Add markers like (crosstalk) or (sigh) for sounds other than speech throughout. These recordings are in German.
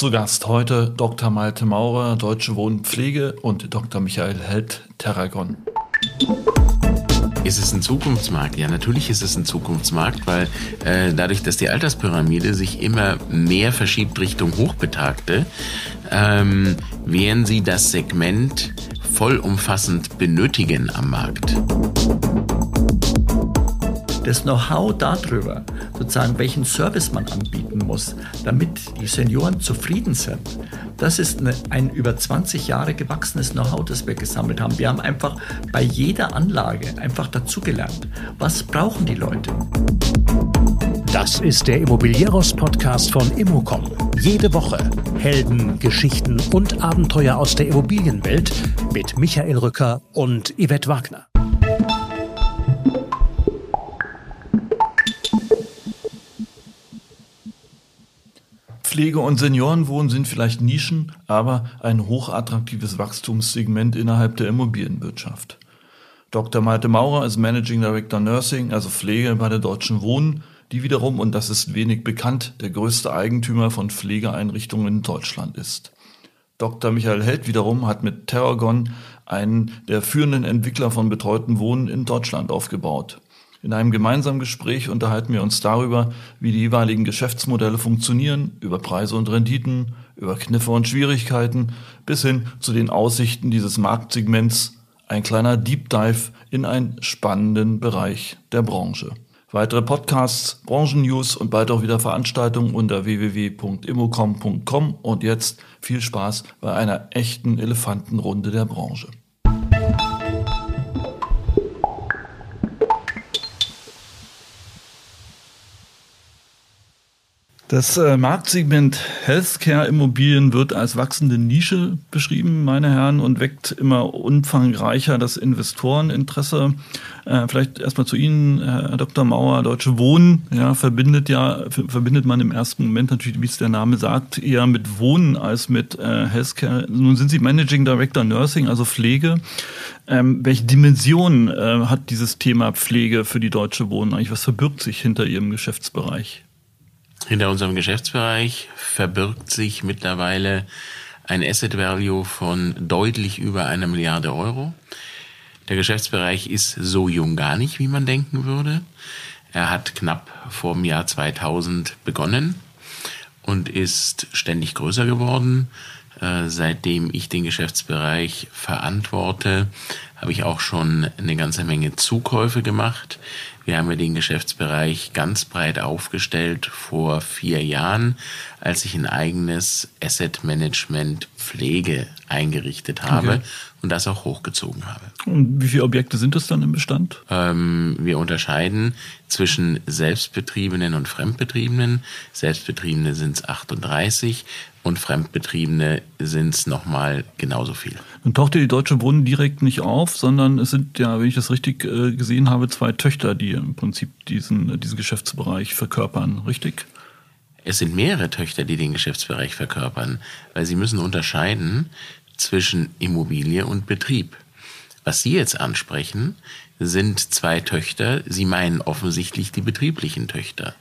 Zu Gast heute Dr. Malte Maurer, Deutsche Wohnpflege und Dr. Michael Held, Terragon. Ist es ein Zukunftsmarkt? Ja, natürlich ist es ein Zukunftsmarkt, weil äh, dadurch, dass die Alterspyramide sich immer mehr verschiebt Richtung Hochbetagte, ähm, werden sie das Segment vollumfassend benötigen am Markt das Know-how darüber, sozusagen, welchen Service man anbieten muss, damit die Senioren zufrieden sind, das ist eine, ein über 20 Jahre gewachsenes Know-how, das wir gesammelt haben. Wir haben einfach bei jeder Anlage einfach dazugelernt. Was brauchen die Leute? Das ist der Immobilieros-Podcast von Immocom. Jede Woche Helden, Geschichten und Abenteuer aus der Immobilienwelt mit Michael Rücker und Yvette Wagner. Pflege- und Seniorenwohnen sind vielleicht Nischen, aber ein hochattraktives Wachstumssegment innerhalb der Immobilienwirtschaft. Dr. Malte Maurer ist Managing Director Nursing, also Pflege bei der Deutschen Wohnen, die wiederum, und das ist wenig bekannt, der größte Eigentümer von Pflegeeinrichtungen in Deutschland ist. Dr. Michael Held wiederum hat mit Terragon einen der führenden Entwickler von betreuten Wohnen in Deutschland aufgebaut. In einem gemeinsamen Gespräch unterhalten wir uns darüber, wie die jeweiligen Geschäftsmodelle funktionieren, über Preise und Renditen, über Kniffe und Schwierigkeiten, bis hin zu den Aussichten dieses Marktsegments, ein kleiner Deep Dive in einen spannenden Bereich der Branche. Weitere Podcasts, Branchennews und bald auch wieder Veranstaltungen unter www.immocom.com und jetzt viel Spaß bei einer echten Elefantenrunde der Branche. Das äh, Marktsegment Healthcare-Immobilien wird als wachsende Nische beschrieben, meine Herren, und weckt immer umfangreicher das Investoreninteresse. Äh, vielleicht erstmal zu Ihnen, Herr Dr. Mauer. Deutsche Wohnen ja, verbindet ja verbindet man im ersten Moment natürlich, wie es der Name sagt, eher mit Wohnen als mit äh, Healthcare. Nun sind Sie Managing Director Nursing, also Pflege. Ähm, welche Dimension äh, hat dieses Thema Pflege für die Deutsche Wohnen eigentlich? Was verbirgt sich hinter Ihrem Geschäftsbereich? Hinter unserem Geschäftsbereich verbirgt sich mittlerweile ein Asset Value von deutlich über einer Milliarde Euro. Der Geschäftsbereich ist so jung gar nicht, wie man denken würde. Er hat knapp vor dem Jahr 2000 begonnen und ist ständig größer geworden. Äh, seitdem ich den Geschäftsbereich verantworte, habe ich auch schon eine ganze Menge Zukäufe gemacht. Wir haben ja den Geschäftsbereich ganz breit aufgestellt vor vier Jahren, als ich ein eigenes Asset Management Pflege eingerichtet habe okay. und das auch hochgezogen habe. Und wie viele Objekte sind es dann im Bestand? Ähm, wir unterscheiden zwischen Selbstbetriebenen und Fremdbetriebenen. Selbstbetriebene sind es 38 und Fremdbetriebene sind es nochmal genauso viel. Dann tauchte die Deutsche Wohnen direkt nicht auf, sondern es sind ja, wenn ich das richtig äh, gesehen habe, zwei Töchter, die im Prinzip diesen, diesen Geschäftsbereich verkörpern, richtig? Es sind mehrere Töchter, die den Geschäftsbereich verkörpern, weil sie müssen unterscheiden zwischen Immobilie und Betrieb. Was Sie jetzt ansprechen, sind zwei Töchter. Sie meinen offensichtlich die betrieblichen Töchter.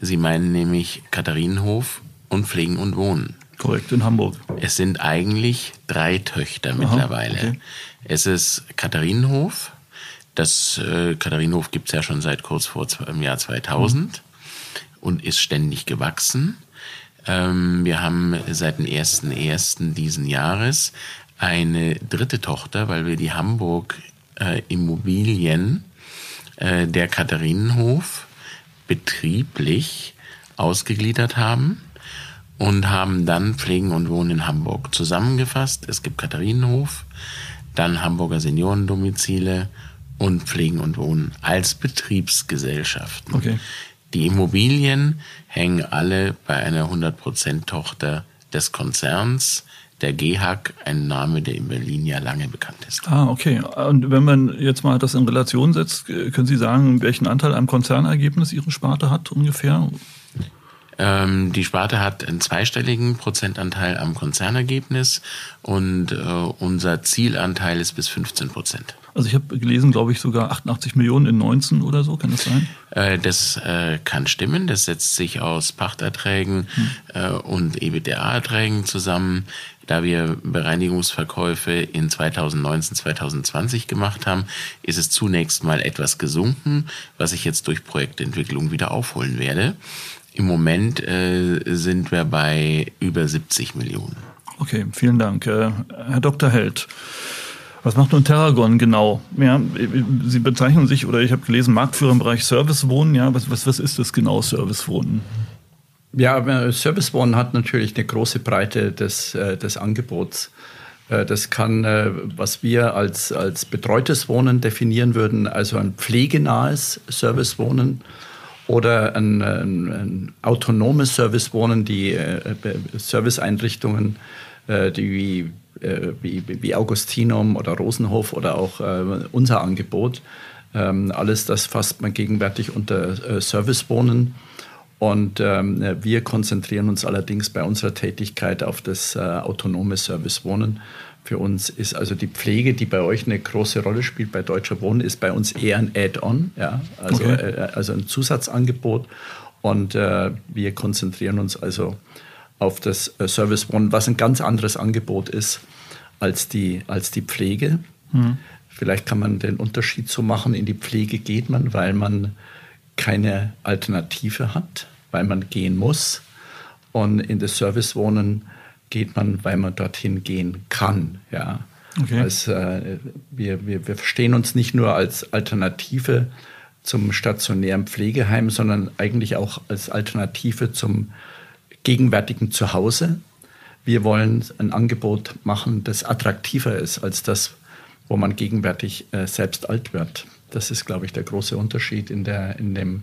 Sie meinen nämlich Katharinenhof und Pflegen und Wohnen. Korrekt, in Hamburg. Es sind eigentlich drei Töchter Aha, mittlerweile. Okay. Es ist Katharinenhof. Das äh, Katharinenhof gibt es ja schon seit kurz vor im Jahr 2000 mhm. und ist ständig gewachsen. Ähm, wir haben seit dem 1.1. diesen Jahres eine dritte Tochter, weil wir die Hamburg äh, Immobilien äh, der Katharinenhof betrieblich ausgegliedert haben und haben dann Pflegen und Wohnen in Hamburg zusammengefasst. Es gibt Katharinenhof, dann Hamburger Seniorendomizile und Pflegen und Wohnen als Betriebsgesellschaften. Okay. Die Immobilien hängen alle bei einer 100% Tochter des Konzerns der GHAG, ein Name, der in Berlin ja lange bekannt ist. Ah, okay. Und wenn man jetzt mal das in Relation setzt, können Sie sagen, welchen Anteil am Konzernergebnis Ihre Sparte hat ungefähr? Ähm, die Sparte hat einen zweistelligen Prozentanteil am Konzernergebnis und äh, unser Zielanteil ist bis 15 Prozent. Also ich habe gelesen, glaube ich, sogar 88 Millionen in 19 oder so, kann das sein? Äh, das äh, kann stimmen. Das setzt sich aus Pachterträgen hm. äh, und EBITDA-Erträgen zusammen. Da wir Bereinigungsverkäufe in 2019, 2020 gemacht haben, ist es zunächst mal etwas gesunken, was ich jetzt durch Projektentwicklung wieder aufholen werde. Im Moment äh, sind wir bei über 70 Millionen. Okay, vielen Dank. Äh, Herr Dr. Held, was macht nun Terragon genau? Ja, Sie bezeichnen sich, oder ich habe gelesen, Marktführer im Bereich Servicewohnen. Ja, was, was, was ist das genau, Servicewohnen? Ja, äh, Servicewohnen hat natürlich eine große Breite des, äh, des Angebots. Das kann, was wir als, als betreutes Wohnen definieren würden, also ein pflegenahes Servicewohnen oder ein, ein, ein autonomes Servicewohnen, die äh, Serviceeinrichtungen, äh, die wie, äh, wie, wie, Augustinum oder Rosenhof oder auch äh, unser Angebot. Ähm, alles das fasst man gegenwärtig unter äh, Servicewohnen. Und ähm, wir konzentrieren uns allerdings bei unserer Tätigkeit auf das äh, autonome Servicewohnen. Für uns ist also die Pflege, die bei euch eine große Rolle spielt, bei Deutscher Wohnen, ist bei uns eher ein Add-on, ja, also, okay. äh, also ein Zusatzangebot. Und äh, wir konzentrieren uns also auf das äh, Service Wohnen, was ein ganz anderes Angebot ist als die, als die Pflege. Mhm. Vielleicht kann man den Unterschied so machen, in die Pflege geht man, weil man keine Alternative hat, weil man gehen muss. Und in das Servicewohnen geht man, weil man dorthin gehen kann. Ja. Okay. Als, äh, wir, wir, wir verstehen uns nicht nur als Alternative zum stationären Pflegeheim, sondern eigentlich auch als Alternative zum gegenwärtigen Zuhause. Wir wollen ein Angebot machen, das attraktiver ist als das, wo man gegenwärtig äh, selbst alt wird. Das ist, glaube ich, der große Unterschied in, der, in, dem,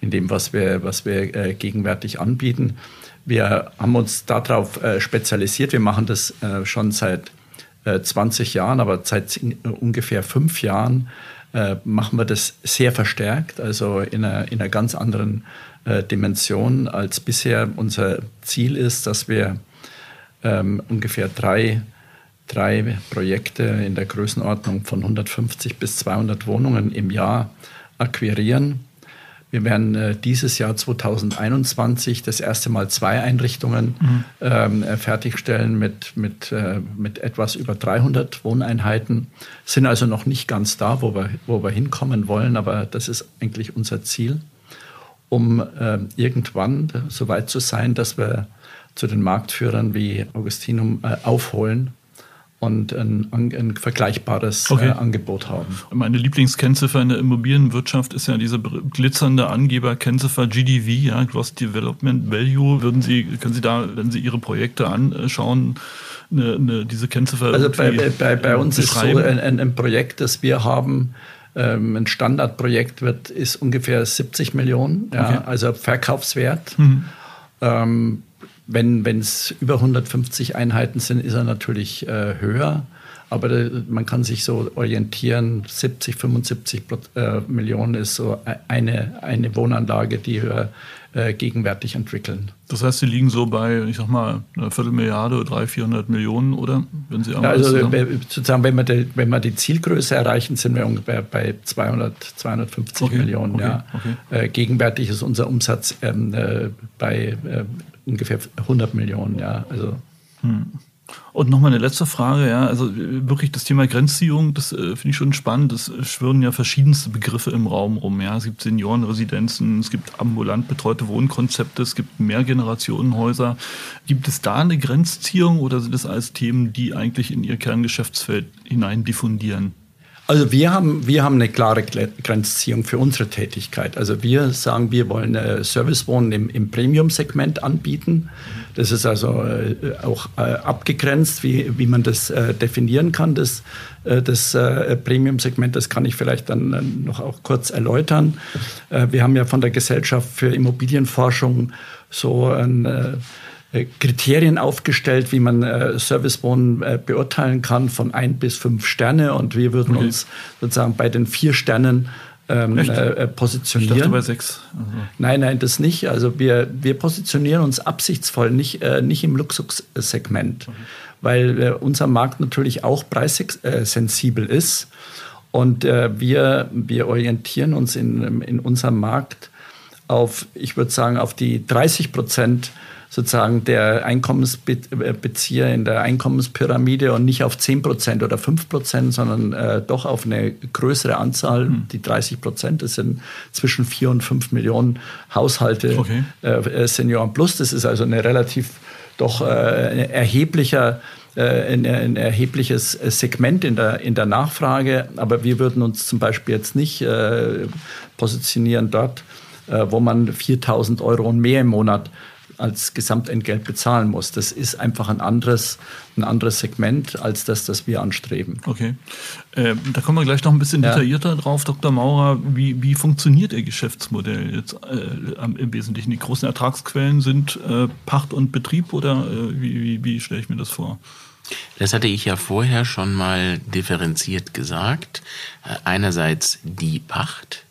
in dem, was wir, was wir äh, gegenwärtig anbieten. Wir haben uns darauf äh, spezialisiert. Wir machen das äh, schon seit 20 äh, Jahren, aber seit ungefähr fünf Jahren machen wir das sehr verstärkt, also in einer, in einer ganz anderen Dimension als bisher. Unser Ziel ist, dass wir ähm, ungefähr drei, drei Projekte in der Größenordnung von 150 bis 200 Wohnungen im Jahr akquirieren wir werden äh, dieses Jahr 2021 das erste Mal zwei Einrichtungen mhm. ähm, äh, fertigstellen mit, mit, äh, mit etwas über 300 Wohneinheiten. Sind also noch nicht ganz da, wo wir, wo wir hinkommen wollen, aber das ist eigentlich unser Ziel, um äh, irgendwann so weit zu sein, dass wir zu den Marktführern wie Augustinum äh, aufholen und ein, ein vergleichbares okay. äh, Angebot haben. Meine Lieblingskennziffer in der Immobilienwirtschaft ist ja diese glitzernde Angeberkennziffer GDV, ja, Gross Development Value. Würden Sie, können Sie da, wenn Sie Ihre Projekte anschauen, eine, eine, diese Kennziffer Also bei, bei, bei uns ist so ein, ein, Projekt, das wir haben, ähm, ein Standardprojekt wird, ist ungefähr 70 Millionen, ja, okay. also Verkaufswert. Mhm. Ähm, wenn es über 150 Einheiten sind, ist er natürlich äh, höher. Aber da, man kann sich so orientieren, 70, 75 äh, Millionen ist so e-, eine, eine Wohnanlage, die wir äh, gegenwärtig entwickeln. Das heißt, Sie liegen so bei, ich sag mal, einer Viertelmilliarde oder 300, 400 Millionen, oder? Wenn Sie ja, also sozusagen, wenn wir, die, wenn wir die Zielgröße erreichen, sind wir ungefähr bei 200, 250 okay, Millionen. Okay, ja. Okay. Äh, gegenwärtig ist unser Umsatz ähm, äh, bei äh, ungefähr 100 Millionen, ja. Also. Hm. Und nochmal eine letzte Frage, ja, also wirklich das Thema Grenzziehung, das äh, finde ich schon spannend. Es schwirren ja verschiedenste Begriffe im Raum rum. Ja, es gibt Seniorenresidenzen, es gibt ambulant betreute Wohnkonzepte, es gibt Mehrgenerationenhäuser. Gibt es da eine Grenzziehung oder sind das alles Themen, die eigentlich in Ihr Kerngeschäftsfeld hinein diffundieren? Also wir haben, wir haben eine klare Grenzziehung für unsere Tätigkeit. Also wir sagen, wir wollen äh, Servicewohnen im, im Premium-Segment anbieten. Das ist also äh, auch äh, abgegrenzt, wie, wie man das definieren kann. Das, das Premium-Segment, das kann ich vielleicht dann noch auch kurz erläutern. Wir haben ja von der Gesellschaft für Immobilienforschung so ein Kriterien aufgestellt, wie man äh, Servicewohnen äh, beurteilen kann von ein bis fünf Sterne. Und wir würden okay. uns sozusagen bei den vier Sternen ähm, äh, positionieren. Ich dachte bei sechs. Also. Nein, nein, das nicht. Also wir, wir positionieren uns absichtsvoll nicht, äh, nicht im Luxussegment, okay. weil äh, unser Markt natürlich auch preissensibel ist. Und äh, wir, wir orientieren uns in, in unserem Markt auf, ich würde sagen, auf die 30 Prozent sozusagen der Einkommensbezieher in der Einkommenspyramide und nicht auf 10 Prozent oder 5 Prozent, sondern äh, doch auf eine größere Anzahl, mhm. die 30 Prozent. Das sind zwischen 4 und 5 Millionen Haushalte okay. äh, Senioren Plus. Das ist also eine relativ doch äh, erheblicher äh, ein, ein, erhebliches Segment in der, in der Nachfrage. Aber wir würden uns zum Beispiel jetzt nicht äh, positionieren dort, äh, wo man 4000 Euro und mehr im Monat als Gesamtentgelt bezahlen muss. Das ist einfach ein anderes, ein anderes Segment als das, das wir anstreben. Okay. Äh, da kommen wir gleich noch ein bisschen ja. detaillierter drauf, Dr. Maurer. Wie, wie funktioniert Ihr Geschäftsmodell jetzt äh, im Wesentlichen? Die großen Ertragsquellen sind äh, Pacht und Betrieb oder äh, wie, wie, wie stelle ich mir das vor? Das hatte ich ja vorher schon mal differenziert gesagt. Äh, einerseits die Pacht,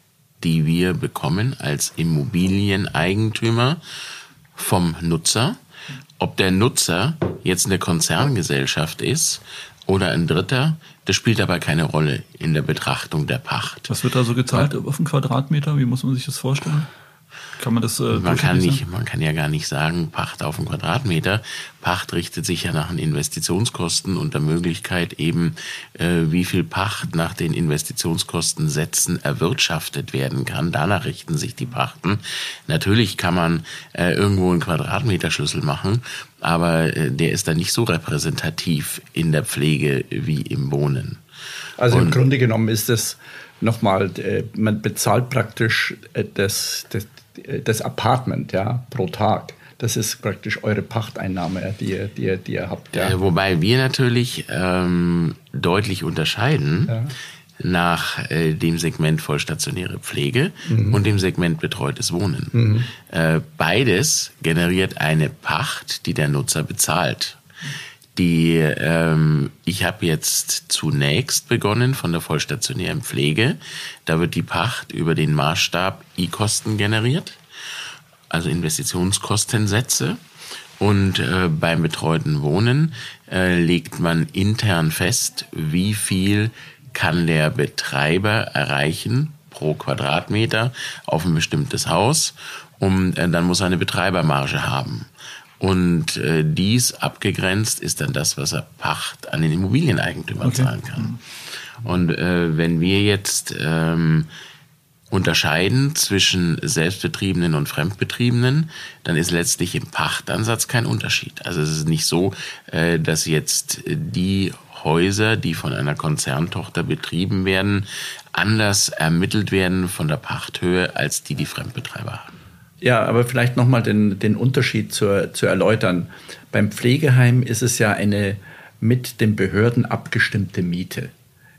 die wir bekommen als Immobilieneigentümer vom Nutzer. Ob der Nutzer jetzt eine Konzerngesellschaft ist oder ein Dritter, das spielt aber keine Rolle in der Betrachtung der Pacht. Was wird da so gezahlt auf einen Quadratmeter? Wie muss man sich das vorstellen? Kann man das? Äh, man kann nicht, man kann ja gar nicht sagen Pacht auf einen Quadratmeter. Pacht richtet sich ja nach den Investitionskosten und der Möglichkeit eben, äh, wie viel Pacht nach den Investitionskostensätzen erwirtschaftet werden kann. Danach richten sich die Pachten. Natürlich kann man äh, irgendwo einen Quadratmeterschlüssel machen, aber äh, der ist dann nicht so repräsentativ in der Pflege wie im Wohnen. Also und im Grunde genommen ist es nochmal, äh, man bezahlt praktisch äh, das, das, das Apartment ja, pro Tag. Das ist praktisch eure Pachteinnahme, die ihr, die ihr, die ihr habt. Ja. Äh, wobei wir natürlich ähm, deutlich unterscheiden ja. nach äh, dem Segment vollstationäre Pflege mhm. und dem Segment betreutes Wohnen. Mhm. Äh, beides generiert eine Pacht, die der Nutzer bezahlt. Die, ähm, ich habe jetzt zunächst begonnen von der vollstationären Pflege. Da wird die Pacht über den Maßstab I-Kosten generiert, also Investitionskostensätze. Und äh, beim betreuten Wohnen äh, legt man intern fest, wie viel kann der Betreiber erreichen pro Quadratmeter auf ein bestimmtes Haus. Und äh, dann muss er eine Betreibermarge haben. Und äh, dies abgegrenzt ist dann das, was er Pacht an den Immobilieneigentümer okay. zahlen kann. Und äh, wenn wir jetzt ähm, unterscheiden zwischen Selbstbetriebenen und Fremdbetriebenen, dann ist letztlich im Pachtansatz kein Unterschied. Also es ist nicht so, äh, dass jetzt die Häuser, die von einer Konzerntochter betrieben werden, anders ermittelt werden von der Pachthöhe als die, die Fremdbetreiber haben. Ja, aber vielleicht nochmal den, den Unterschied zu, zu erläutern. Beim Pflegeheim ist es ja eine mit den Behörden abgestimmte Miete.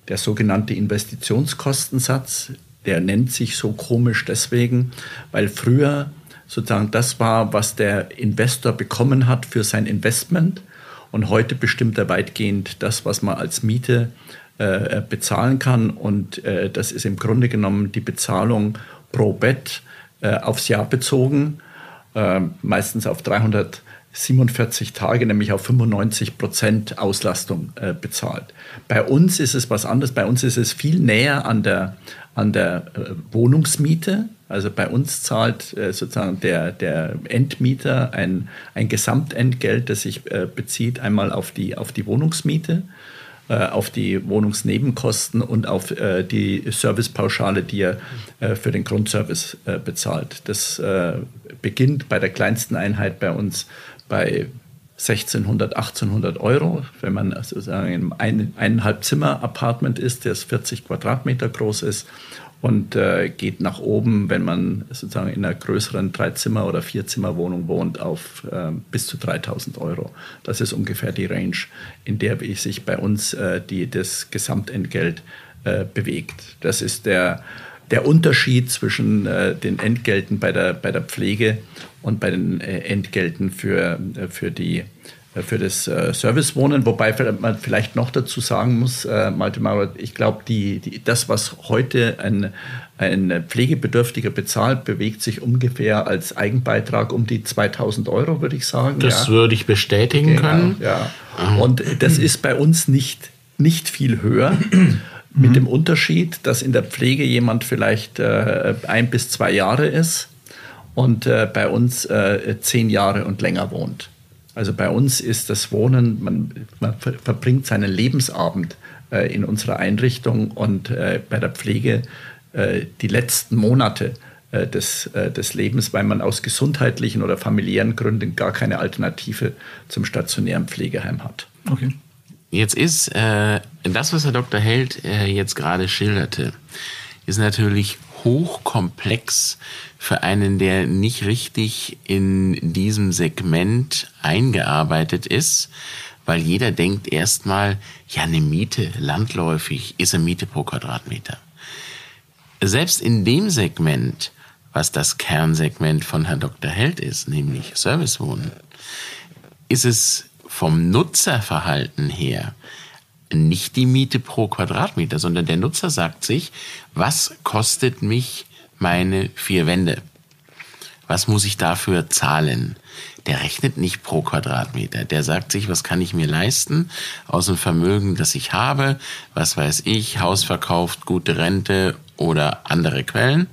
Der sogenannte Investitionskostensatz, der nennt sich so komisch deswegen, weil früher sozusagen das war, was der Investor bekommen hat für sein Investment. Und heute bestimmt er weitgehend das, was man als Miete äh, bezahlen kann. Und äh, das ist im Grunde genommen die Bezahlung pro Bett äh, aufs Jahr bezogen, äh, meistens auf 347 Tage, nämlich auf 95 Prozent Auslastung äh, bezahlt. Bei uns ist es was anderes. Bei uns ist es viel näher an der, an der Wohnungsmiete. Also bei uns zahlt sozusagen der, der Endmieter ein, ein Gesamtentgelt, das sich bezieht einmal auf die, auf die Wohnungsmiete auf die Wohnungsnebenkosten und auf äh, die Servicepauschale, die er äh, für den Grundservice bezahlt. Das beginnt bei der kleinsten Einheit bei uns bei 1600, 1800 Euro, wenn man sozusagen in einem eineinhalb Zimmer Apartment ist, das 40 Quadratmeter groß ist und äh, geht nach oben, wenn man sozusagen in einer größeren Dreizimmer- oder Vierzimmerwohnung wohnt, auf äh, bis zu 3000 Euro. Das ist ungefähr die Range, in der sich bei uns äh, die, das Gesamtentgelt äh, bewegt. Das ist der, der Unterschied zwischen äh, den Entgelten bei der, bei der Pflege und bei den äh, Entgelten für, für die für das äh, Servicewohnen, wobei man vielleicht noch dazu sagen muss, äh, Malte Maurer, ich glaube, die, die, das, was heute ein, ein Pflegebedürftiger bezahlt, bewegt sich ungefähr als Eigenbeitrag um die 2000 Euro, würde ich sagen. Das ja. würde ich bestätigen genau, können. Ja. Und das ist bei uns nicht, nicht viel höher. Mit mhm. dem Unterschied, dass in der Pflege jemand vielleicht äh, ein bis zwei Jahre ist und äh, bei uns äh, zehn Jahre und länger wohnt. Also bei uns ist das Wohnen, man, man verbringt seinen Lebensabend äh, in unserer Einrichtung und äh, bei der Pflege äh, die letzten Monate äh, des, äh, des Lebens, weil man aus gesundheitlichen oder familiären Gründen gar keine Alternative zum stationären Pflegeheim hat. Okay. Jetzt ist äh, das, was Herr Dr. Held äh, jetzt gerade schilderte, ist natürlich hochkomplex für einen, der nicht richtig in diesem Segment eingearbeitet ist, weil jeder denkt erstmal, ja, eine Miete landläufig ist eine Miete pro Quadratmeter. Selbst in dem Segment, was das Kernsegment von Herrn Dr. Held ist, nämlich Servicewohnen, ist es vom Nutzerverhalten her nicht die Miete pro Quadratmeter, sondern der Nutzer sagt sich, was kostet mich meine vier Wände? Was muss ich dafür zahlen? Der rechnet nicht pro Quadratmeter. Der sagt sich, was kann ich mir leisten aus dem Vermögen, das ich habe? Was weiß ich, Haus verkauft, gute Rente oder andere Quellen.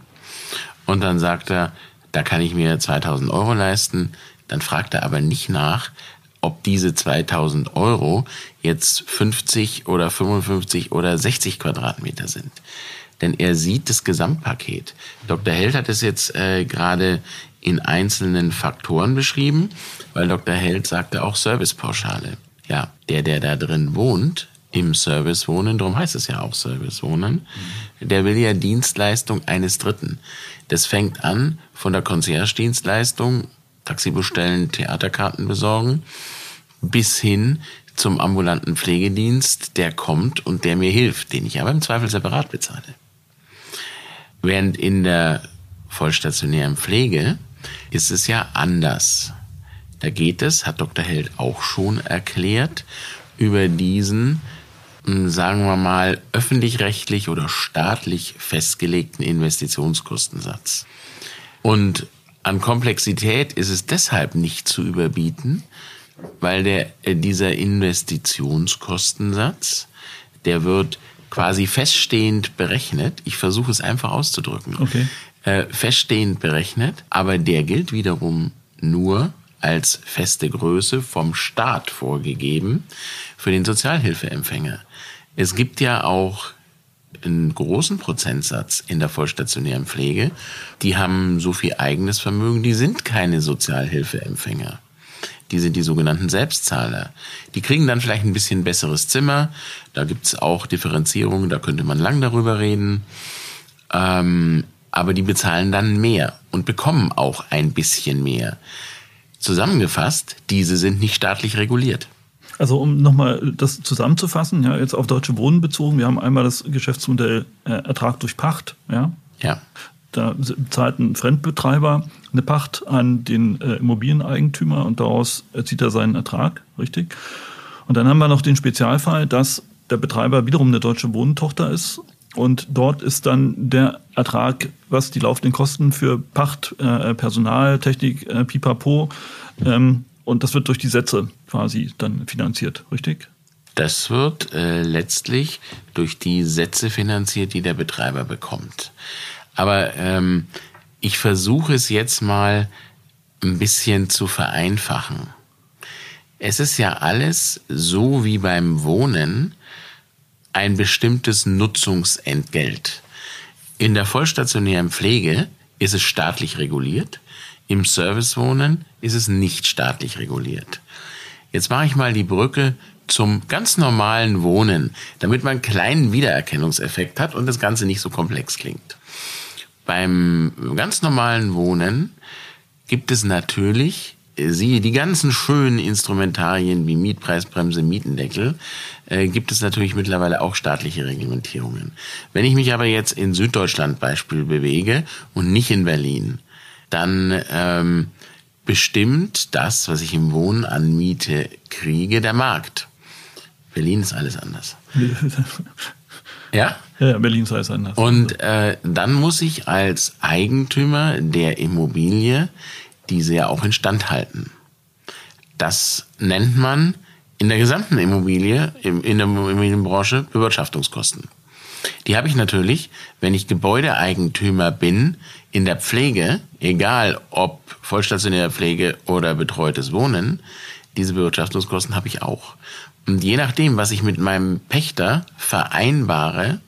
Und dann sagt er, da kann ich mir 2000 Euro leisten. Dann fragt er aber nicht nach, ob diese 2000 Euro jetzt 50 oder 55 oder 60 Quadratmeter sind. Denn er sieht das Gesamtpaket. Dr. Held hat es jetzt äh, gerade in einzelnen Faktoren beschrieben, weil Dr. Held sagte auch Servicepauschale. Ja, der, der da drin wohnt, im Service wohnen, darum heißt es ja auch Service wohnen, mhm. der will ja Dienstleistung eines Dritten. Das fängt an von der Concierge-Dienstleistung Taxi bestellen, Theaterkarten besorgen, bis hin zum ambulanten Pflegedienst, der kommt und der mir hilft, den ich aber im Zweifel separat bezahle. Während in der vollstationären Pflege ist es ja anders. Da geht es, hat Dr. Held auch schon erklärt, über diesen, hm, sagen wir mal, öffentlich-rechtlich oder staatlich festgelegten Investitionskostensatz. Und an Komplexität ist es deshalb nicht zu überbieten, weil der, äh, dieser Investitionskostensatz, der wird quasi feststehend berechnet. Ich versuche es einfach auszudrücken. Okay. Äh, feststehend berechnet, aber der gilt wiederum nur als feste Größe vom Staat vorgegeben für den Sozialhilfeempfänger. Es gibt ja auch einen großen Prozentsatz in der vollstationären Pflege, die haben so viel eigenes Vermögen, die sind keine Sozialhilfeempfänger. Die sind die sogenannten Selbstzahler. Die kriegen dann vielleicht ein bisschen besseres Zimmer. Da gibt's auch Differenzierungen, da könnte man lang darüber reden. Ähm, aber die bezahlen dann mehr und bekommen auch ein bisschen mehr. Zusammengefasst, diese sind nicht staatlich reguliert. Also um nochmal das zusammenzufassen, ja, jetzt auf Deutsche Wohnen bezogen, wir haben einmal das Geschäftsmodell äh, Ertrag durch Pacht, ja. Ja. Da zahlt ein Fremdbetreiber eine Pacht an den äh, Immobilieneigentümer und daraus erzielt er seinen Ertrag, richtig? Und dann haben wir noch den Spezialfall, dass der Betreiber wiederum eine deutsche Wohntochter ist und dort ist dann der Ertrag, was die laufenden Kosten für Pacht, äh, Personal, Technik, äh, Pipapo, ähm, und das wird durch die Sätze quasi dann finanziert, richtig? Das wird äh, letztlich durch die Sätze finanziert, die der Betreiber bekommt. Aber ähm, ich versuche es jetzt mal ein bisschen zu vereinfachen. Es ist ja alles so wie beim Wohnen ein bestimmtes Nutzungsentgelt. In der vollstationären Pflege ist es staatlich reguliert. Im Servicewohnen ist es nicht staatlich reguliert. Jetzt mache ich mal die Brücke zum ganz normalen Wohnen, damit man einen kleinen Wiedererkennungseffekt hat und das Ganze nicht so komplex klingt. Beim ganz normalen Wohnen gibt es natürlich, äh, siehe die ganzen schönen Instrumentarien wie Mietpreisbremse, Mietendeckel, äh, gibt es natürlich mittlerweile auch staatliche Reglementierungen. Wenn ich mich aber jetzt in Süddeutschland Beispiel bewege und nicht in Berlin, dann ähm, bestimmt das, was ich im Wohnen an Miete kriege, der Markt. Berlin ist alles anders. (laughs) ja? Ja, Berlin ist alles anders. Und äh, dann muss ich als Eigentümer der Immobilie diese ja auch instand halten. Das nennt man in der gesamten Immobilie, in der Immobilienbranche, Bewirtschaftungskosten. Die habe ich natürlich, wenn ich Gebäudeeigentümer bin, in der Pflege, egal ob vollstationäre Pflege oder betreutes Wohnen, diese Bewirtschaftungskosten habe ich auch. Und je nachdem, was ich mit meinem Pächter vereinbare,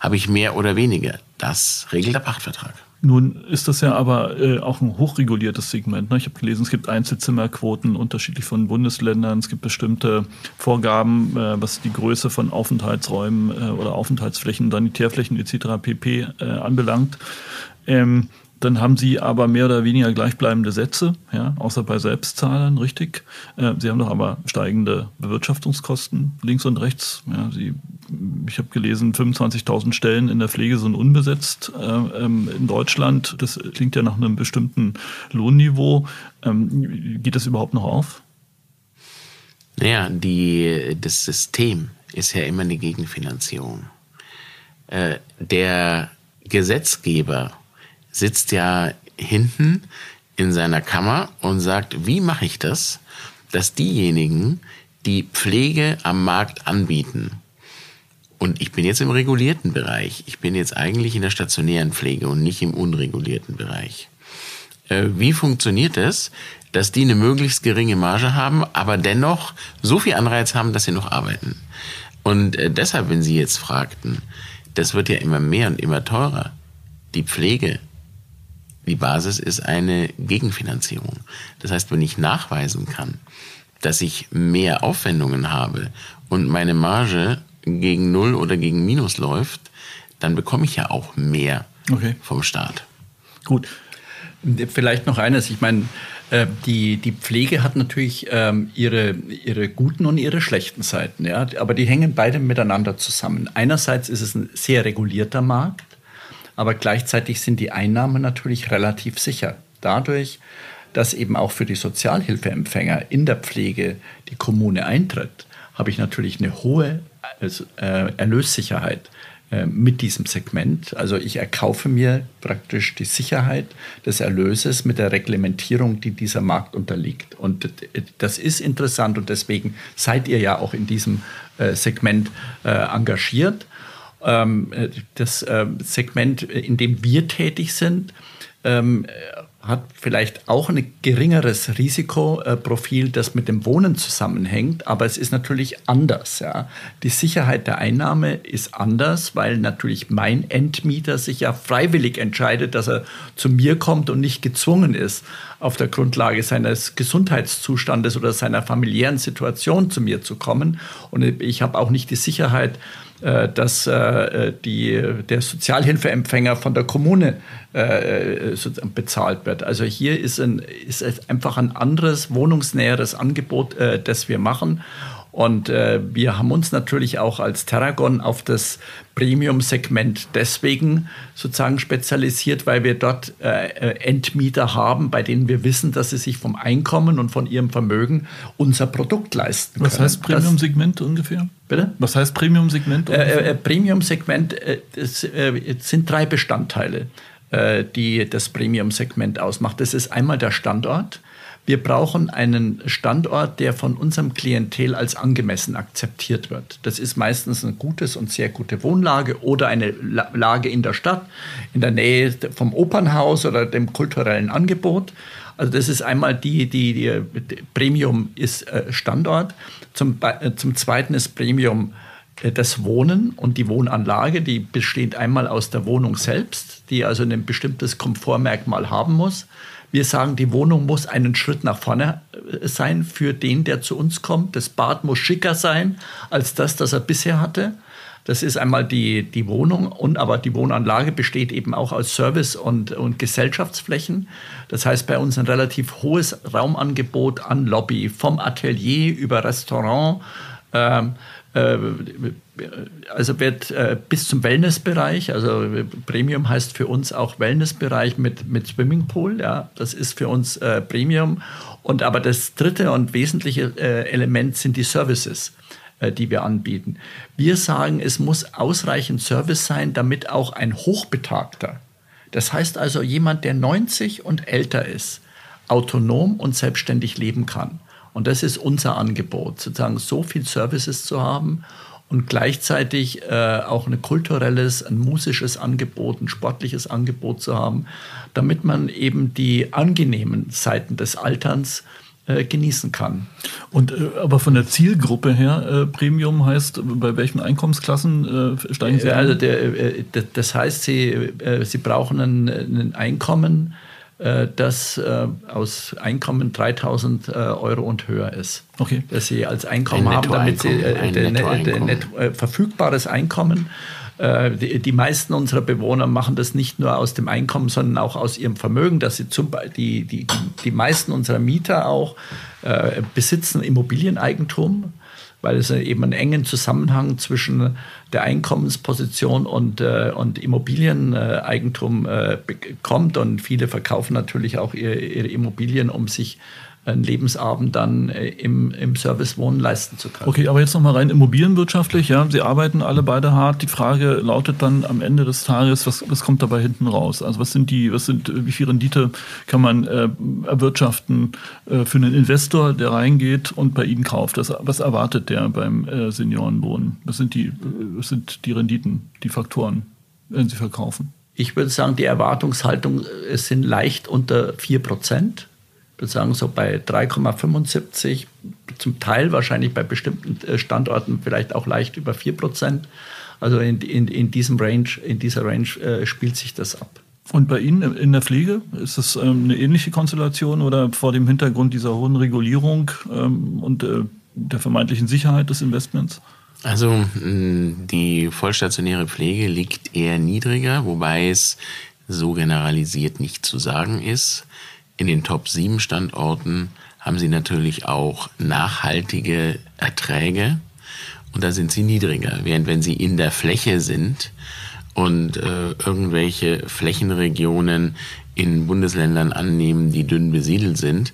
habe ich mehr oder weniger. Das regelt der Pachtvertrag. Nun ist das ja aber äh, auch ein hochreguliertes Segment. Ne? Ich habe gelesen, es gibt Einzelzimmerquoten unterschiedlich von Bundesländern. Es gibt bestimmte Vorgaben, äh, was die Größe von Aufenthaltsräumen äh, oder Aufenthaltsflächen, Sanitärflächen etc. pp. Äh, anbelangt. Ähm, dann haben Sie aber mehr oder weniger gleichbleibende Sätze, ja, außer bei Selbstzahlern, richtig. Äh, Sie haben doch aber steigende Bewirtschaftungskosten links und rechts. Ja, Sie, ich habe gelesen, 25.000 Stellen in der Pflege sind unbesetzt äh, ähm, in Deutschland. Das klingt ja nach einem bestimmten Lohnniveau. Ähm, geht das überhaupt noch auf? Naja, die, das System ist ja immer eine Gegenfinanzierung. Äh, der Gesetzgeber sitzt ja hinten in seiner Kammer und sagt, wie mache ich das, dass diejenigen, die Pflege am Markt anbieten, und ich bin jetzt im regulierten Bereich, ich bin jetzt eigentlich in der stationären Pflege und nicht im unregulierten Bereich. Äh, wie funktioniert es, dass die eine möglichst geringe Marge haben, aber dennoch so viel Anreiz haben, dass sie noch arbeiten? Und äh, deshalb, wenn Sie jetzt fragten, das wird ja immer mehr und immer teurer. Die Pflege die Basis ist eine Gegenfinanzierung. Das heißt, wenn ich nachweisen kann, dass ich mehr Aufwendungen habe und meine Marge gegen Null oder gegen Minus läuft, dann bekomme ich ja auch mehr okay. vom Staat. Gut. Vielleicht noch eines. Ich meine, äh, die, die Pflege hat natürlich ähm, ihre, ihre guten und ihre schlechten Seiten, ja, aber die hängen beide miteinander zusammen. Einerseits ist es ein sehr regulierter Markt, aber gleichzeitig sind die Einnahmen natürlich relativ sicher. Dadurch, dass eben auch für die Sozialhilfeempfänger in der Pflege die Kommune eintritt, habe ich natürlich eine hohe äh, Erlössicherheit äh, mit diesem Segment. Also ich erkaufe mir praktisch die Sicherheit des Erlöses mit der Reglementierung, die dieser Markt unterliegt. Und das ist interessant und deswegen seid ihr ja auch in diesem äh, Segment engagiert. Ähm, das ähm, Segment, in dem wir tätig sind, ähm, hat vielleicht auch ein geringeres Risikoprofil, das mit dem Wohnen zusammenhängt, aber es ist natürlich anders. Ja. Die Sicherheit der Einnahme ist anders, weil natürlich mein Endmieter sich ja freiwillig entscheidet, dass er zu mir kommt und nicht gezwungen ist, auf der Grundlage seines Gesundheitszustandes oder seiner familiären Situation zu mir zu kommen. Und ich habe auch nicht die Sicherheit, äh, dass äh, die, der Sozialhilfeempfänger von der Kommune äh, bezahlt wird. Also hier ist, ein, ist einfach ein anderes, wohnungsnäheres Angebot, das wir machen. Und äh, wir haben uns natürlich auch als Terragon auf das Premium-Segment deswegen sozusagen spezialisiert, weil wir dort äh, Endmieter haben, bei denen wir wissen, dass sie sich vom Einkommen und von ihrem Vermögen unser Produkt leisten können. Was heißt Premium-Segment ungefähr? Bitte? Was heißt Premium-Segment? Äh, äh Premium-Segment äh, sind drei Bestandteile, die das Premium-Segment ausmacht. Das ist einmal der Standort. Wir brauchen einen Standort, der von unserem Klientel als angemessen akzeptiert wird. Das ist meistens eine gutes und sehr gute Wohnlage oder eine Lage in der Stadt, in der Nähe vom Opernhaus oder dem kulturellen Angebot. Also das ist einmal die, die, die Premium ist äh, Standort. Zum, äh, zum Zweiten ist Premium äh, das Wohnen und die Wohnanlage, die besteht einmal aus der Wohnung selbst, die also ein bestimmtes Komfortmerkmal haben muss. Wir sagen, die Wohnung muss einen Schritt nach vorne äh, sein für den, der zu uns kommt. Das Bad muss schicker sein als das, das er bisher hatte. Das ist einmal die, die Wohnung und aber die Wohnanlage besteht eben auch aus Service- und, und Gesellschaftsflächen. Das heißt bei uns ein relativ hohes Raumangebot an Lobby, vom Atelier über Restaurant. Ähm, äh, also wird äh, bis zum Wellnessbereich, also Premium heißt für uns auch Wellnessbereich mit, mit Swimmingpool, ja, das ist für uns äh, Premium. Und aber das dritte und wesentliche äh, Element sind die Services äh, die wir anbieten. Wir sagen, es muss ausreichend Service sein, damit auch ein Hochbetagter, das heißt also jemand, der 90 und älter ist, autonom und selbstständig leben kann. Und das ist unser Angebot, sozusagen so viel Services zu haben und gleichzeitig äh, auch ein kulturelles, ein musisches Angebot, ein sportliches Angebot zu haben, damit man eben die angenehmen Seiten des Alterns äh, genießen kann. Und äh, aber von der Zielgruppe her, äh, Premium heißt, bei welchen Einkommensklassen steigen Sie also der, das heißt, Sie, Sie brauchen ein, ein Einkommen, das aus Einkommen 3000 Euro und höher ist. Okay. Das Sie als Einkommen haben, damit Sie ein der, der, der, verfügbares Einkommen äh, die, die, meisten unserer Bewohner machen das nicht nur aus dem Einkommen, sondern auch aus ihrem Vermögen, dass sie zum die, die, die meisten unserer Mieter auch äh, besitzen Immobilieneigentum, weil es eben einen engen Zusammenhang zwischen der Einkommensposition und, äh, und Immobilieneigentum äh, bekommt. Und viele verkaufen natürlich auch ihre, ihre Immobilien, um sich einen Lebensabend dann äh, im, im Service Wohnen leisten zu können. Okay, aber jetzt nochmal rein immobilienwirtschaftlich. Ja, Sie arbeiten alle beide hart. Die Frage lautet dann am Ende des Tages, was, was kommt dabei hinten raus? Also was sind die, was sind, wie viel Rendite kann man äh, erwirtschaften äh, für einen Investor, der reingeht und bei Ihnen kauft? Das, was erwartet der beim äh, Seniorenwohnen? Was sind die, was sind die Renditen, die Faktoren, wenn Sie verkaufen? Ich würde sagen, die Erwartungshaltung äh, sind leicht unter 4 Prozent würde sagen, so bei 3,75, zum Teil wahrscheinlich bei bestimmten äh, Standorten vielleicht auch leicht über 4 Prozent. Also in, in, in diesem Range, in dieser Range äh, spielt sich das ab. Und bei Ihnen in der Pflege ist das ähm, eine ähnliche Konstellation oder vor dem Hintergrund dieser hohen Regulierung ähm, und äh, der vermeintlichen Sicherheit des Investments? Also die vollstationäre Pflege liegt eher niedriger, wobei es so generalisiert nicht zu sagen ist. In den Top 7 Standorten haben sie natürlich auch nachhaltige Erträge und da sind sie niedriger. Während wenn sie in der Fläche sind und äh, irgendwelche Flächenregionen in Bundesländern annehmen, die dünn besiedelt sind,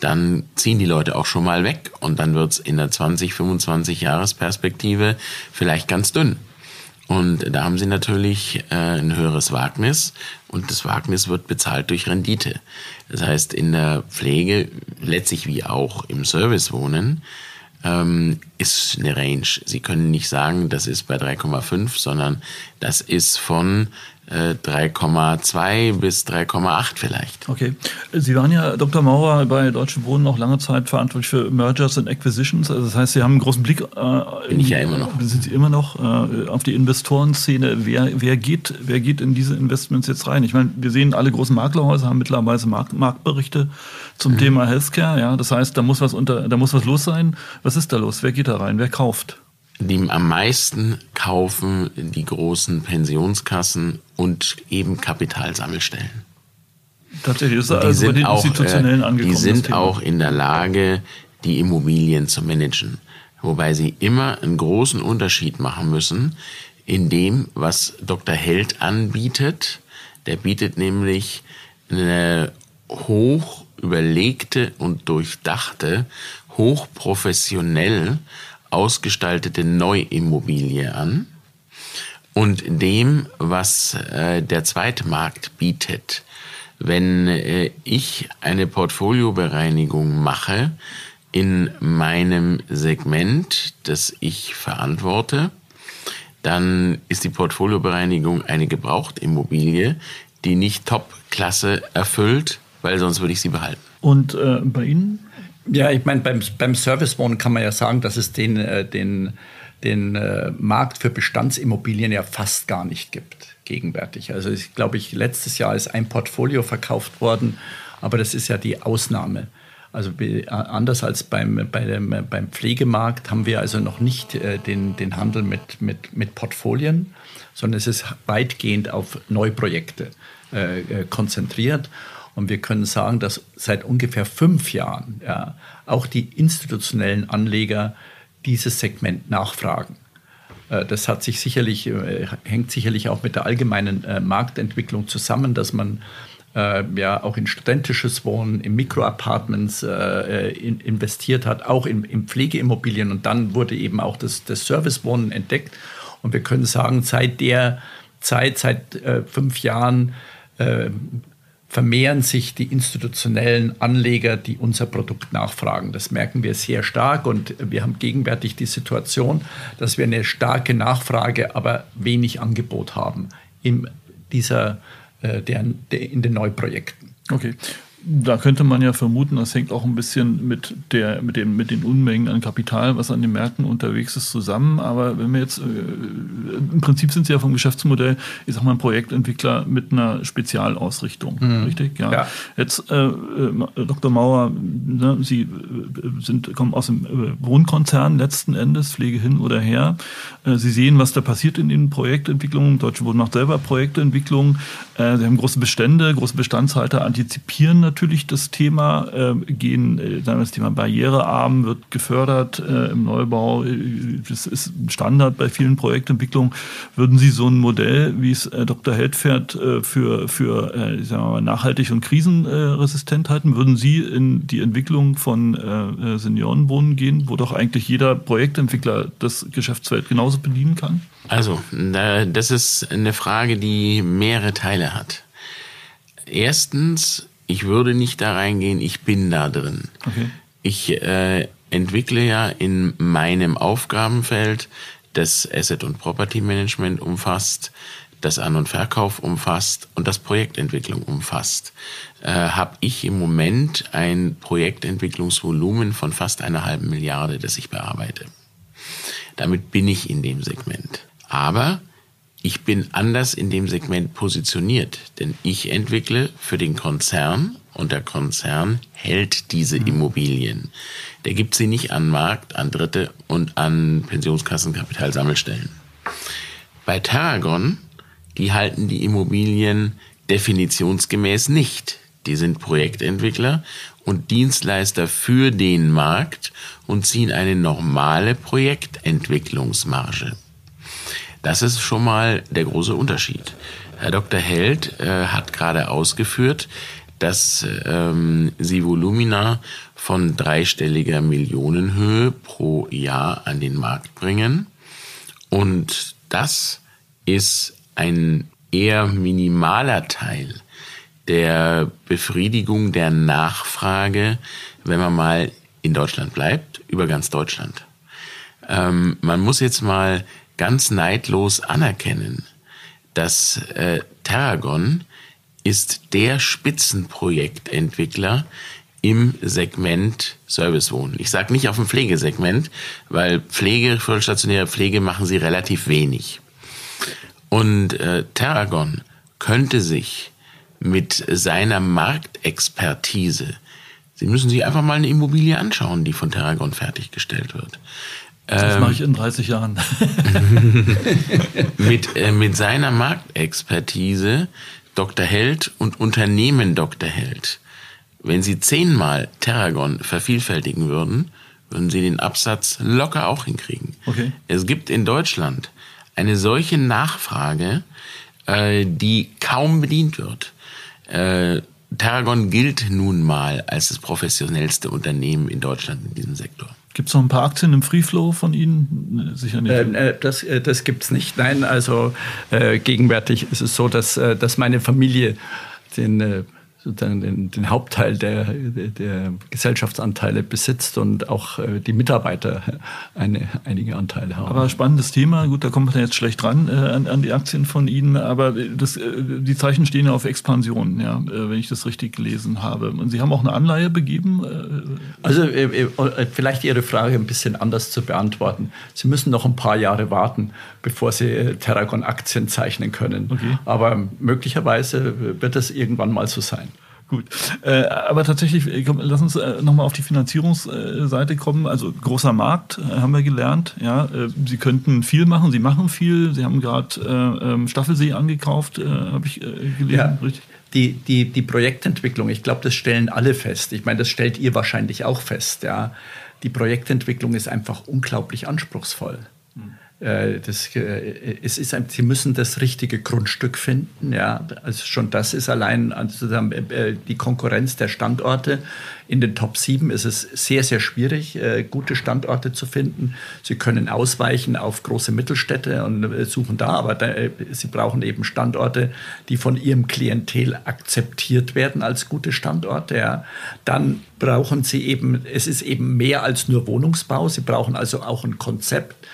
dann ziehen die Leute auch schon mal weg und dann wird's in der 20, 25 Jahresperspektive vielleicht ganz dünn. Und da haben sie natürlich äh, ein höheres Wagnis und das Wagnis wird bezahlt durch Rendite. Das heißt, in der Pflege, letztlich wie auch im Servicewohnen, ähm, ist eine Range. Sie können nicht sagen, das ist bei 3,5, sondern das ist von 3,2 äh, bis 3,8 vielleicht. Okay. Sie waren ja, Dr. Maurer, bei Deutsche Wohnen noch lange Zeit verantwortlich für Mergers and Acquisitions. Also das heißt, Sie haben einen großen Blick. Äh, Bin ich ja immer noch. Sind Sie immer noch äh, auf die Investorenszene? Wer, wer, geht, wer geht in diese Investments jetzt rein? Ich meine, wir sehen, alle großen Maklerhäuser haben mittlerweile Markt, Marktberichte zum mhm. Thema Healthcare. Ja, das heißt, da muss was unter, da muss was los sein. Was ist da los? Wer geht da rein? Wer kauft? Die am meisten kaufen die großen Pensionskassen und eben Kapitalsammelstellen. Tatsächlich, ist also die sind bei den auch, Institutionellen äh, angekommen. Die sind auch in der Lage, die Immobilien zu managen. Wobei sie immer einen großen Unterschied machen müssen in dem, was Dr. Held anbietet. Der bietet nämlich eine hoch überlegte und durchdachte, hochprofessionell ausgestaltete Neuimmobilie an und dem, was äh, der Zweitmarkt bietet. Wenn äh, ich eine Portfoliobereinigung mache in meinem Segment, das ich verantworte, dann ist die Portfoliobereinigung eine Gebrauchtimmobilie, die nicht Top-Klasse erfüllt, weil sonst würde ich sie behalten. Und äh, bei Ihnen? Ja, ich meine, beim, beim Servicewohnen kann man ja sagen, dass es den, äh, den, den äh, Markt für Bestandsimmobilien ja fast gar nicht gibt, gegenwärtig. Also ich glaube, ich, letztes Jahr ist ein Portfolio verkauft worden, aber das ist ja die Ausnahme. Also anders als beim, bei dem, beim Pflegemarkt haben wir also noch nicht äh, den, den Handel mit, mit, mit Portfolien, sondern es ist weitgehend auf Neuprojekte äh, äh konzentriert. Und wir können sagen, dass seit ungefähr fünf Jahren ja, auch die institutionellen Anleger dieses Segment nachfragen. Äh, das hat sich sicherlich, äh, hängt sicherlich auch mit der allgemeinen äh, Marktentwicklung zusammen, dass man ja auch in studentisches Wohnen, in Mikroapartments investiert hat, auch in, in Pflegeimmobilien. Und dann wurde eben auch das, das Servicewohnen entdeckt. Und wir können sagen, seit der Zeit, seit fünf Jahren, vermehren sich die institutionellen Anleger, die unser Produkt nachfragen. Das merken wir sehr stark und wir haben gegenwärtig die Situation, dass wir eine starke Nachfrage, aber wenig Angebot haben in, dieser, äh, der, der, in den Neuprojekten. Okay da könnte man ja vermuten, das hängt auch ein bisschen mit, der, mit, dem, mit den Unmengen an Kapital, was an den Märkten unterwegs ist, zusammen. Aber wenn wir jetzt, äh, im Prinzip sind Sie ja vom Geschäftsmodell, ich sag mal, ein Projektentwickler mit einer Spezialausrichtung, mhm. richtig? Ja. ja. Jetzt, äh, äh Dr. Mauer, ne, Sie äh, sind, kommen aus dem äh, Wohnkonzern letzten Endes, Pflege hin oder her. Äh, Sie sehen, was da passiert in den Projektentwicklungen. Deutsche Wohnen macht selber Projektentwicklung. Sie haben große Bestände, große Bestandshalter antizipieren natürlich natürlich das Thema, äh, gehen, äh, das Thema barrierearm wird gefördert äh, im Neubau. Das ist Standard bei vielen Projektentwicklungen. Würden Sie so ein Modell, wie es äh, Dr. Held fährt, äh, für, für äh, sagen wir mal, nachhaltig und krisenresistent halten? Würden Sie in die Entwicklung von äh, Seniorenwohnen gehen, wo doch eigentlich jeder Projektentwickler das Geschäftsfeld genauso bedienen kann? Also, das ist eine Frage, die mehrere Teile hat. Erstens ich würde nicht da reingehen, ich bin da drin. Okay. Ich äh, entwickle ja in meinem Aufgabenfeld, das Asset- und Property Management umfasst, das An- und Verkauf umfasst und das Projektentwicklung umfasst, äh, habe ich im Moment ein Projektentwicklungsvolumen von fast einer halben Milliarde, das ich bearbeite. Damit bin ich in dem Segment. Aber ich bin anders in dem Segment positioniert, denn ich entwickle für den Konzern und der Konzern hält diese mhm. Immobilien. Der gibt sie nicht an Markt, an Dritte und an Pensionskassen, Kapitalsammelstellen. Bei Terragon, die halten die Immobilien definitionsgemäß nicht. Die sind Projektentwickler und Dienstleister für den Markt und ziehen eine normale Projektentwicklungsmarge. Das ist schon mal der große Unterschied. Herr Dr. Held äh, hat gerade ausgeführt, dass ähm, sie Volumina von dreistelliger Millionenhöhe pro Jahr an den Markt bringen. Und das ist ein eher minimaler Teil der Befriedigung der Nachfrage, wenn man mal in Deutschland bleibt, über ganz Deutschland. Ähm, man muss jetzt mal ganz neidlos anerkennen, dass äh, Terragon ist der Spitzenprojektentwickler im Segment Servicewohnen. Ich sage nicht auf dem Pflegesegment, weil Pflege, vollstationäre Pflege machen sie relativ wenig. Und äh, Terragon könnte sich mit seiner Marktexpertise, Sie müssen sich einfach mal eine Immobilie anschauen, die von Terragon fertiggestellt wird. Das ähm, mache ich in 30 Jahren. (laughs) mit, äh, mit seiner Marktexpertise Dr. Held und Unternehmen Dr. Held. Wenn Sie zehnmal Terragon vervielfältigen würden, würden Sie den Absatz locker auch hinkriegen. Okay. Es gibt in Deutschland eine solche Nachfrage, äh, die kaum bedient wird. Äh, Terragon gilt nun mal als das professionellste Unternehmen in Deutschland in diesem Sektor. Gibt es noch ein paar Aktien im Free Flow von Ihnen? Sicher nicht. Ähm, äh, das äh, das gibt es nicht. Nein, also äh, gegenwärtig ist es so, dass, äh, dass meine Familie den äh, sozusagen den, den Hauptteil der, der Gesellschaftsanteile besitzt und auch äh, die Mitarbeiter (laughs) eine, einige Anteile haben. Aber spannendes Thema. Gut, da kommt man jetzt schlecht ran äh, an, an, die Aktien von Ihnen, aber das, äh, die Zeichen stehen ja auf Expansion, ja, äh, wenn ich das richtig gelesen habe. Und Sie haben auch eine Anleihe begeben? Äh, also äh, vielleicht Ihre Frage ein bisschen anders zu beantworten. Sie müssen noch ein paar Jahre warten, bevor Sie Terragon-Aktien zeichnen können. Okay. Aber möglicherweise wird es irgendwann mal so sein. Gut. Äh, aber tatsächlich, äh, komm, lass uns äh, nochmal auf die Finanzierungsseite kommen. Also großer Markt, äh, haben wir gelernt. Ja, äh, Sie könnten viel machen, Sie machen viel. Sie haben gerade äh, ähm, Staffelsee angekauft, habe ich gelesen. Ja. Richtig? Die, die, die Projektentwicklung, ich glaube, das stellen alle fest. Ich meine, das stellt ihr wahrscheinlich auch fest. Ja. Die Projektentwicklung ist einfach unglaublich anspruchsvoll. Äh, das, äh, es ist ein, sie müssen das richtige Grundstück finden. Ja, also schon das ist allein also die Konkurrenz der Standorte. In den Top 7 ist es sehr, sehr schwierig, gute Standorte zu finden. Sie können ausweichen auf große Mittelstädte und suchen da, aber da, sie brauchen eben Standorte, die von ihrem Klientel akzeptiert werden als gute Standorte. Ja. Dann brauchen sie eben, es ist eben mehr als nur Wohnungsbau. Sie brauchen also auch ein Konzept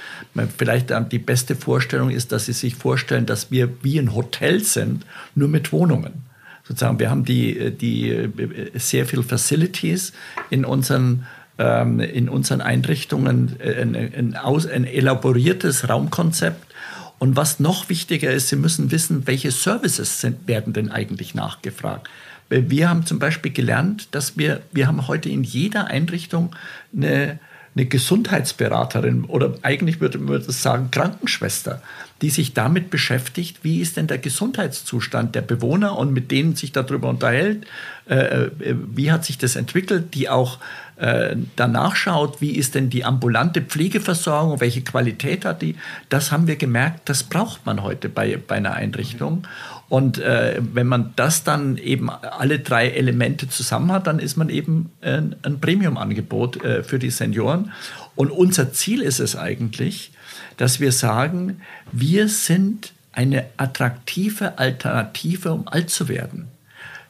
Vielleicht die beste Vorstellung ist, dass Sie sich vorstellen, dass wir wie ein Hotel sind, nur mit Wohnungen. Sozusagen, wir haben die, die sehr viel Facilities in unseren ähm, in unseren Einrichtungen ein, ein, ein elaboriertes Raumkonzept. Und was noch wichtiger ist, Sie müssen wissen, welche Services sind, werden denn eigentlich nachgefragt. Wir haben zum Beispiel gelernt, dass wir, wir haben heute in jeder Einrichtung eine eine Gesundheitsberaterin oder eigentlich würde man das sagen Krankenschwester, die sich damit beschäftigt, wie ist denn der Gesundheitszustand der Bewohner und mit denen sich darüber unterhält, äh, äh wie hat sich das entwickelt, die auch äh, danach schaut, wie ist denn die ambulante Pflegeversorgung, welche Qualität hat die. Das haben wir gemerkt, das braucht man heute bei, bei einer Einrichtung. Und äh, wenn man das dann eben alle drei Elemente zusammen hat, dann ist man eben ein, ein Premium-Angebot äh, für die Senioren. Und unser Ziel ist es eigentlich, dass wir sagen, wir sind eine attraktive Alternative, um alt zu werden.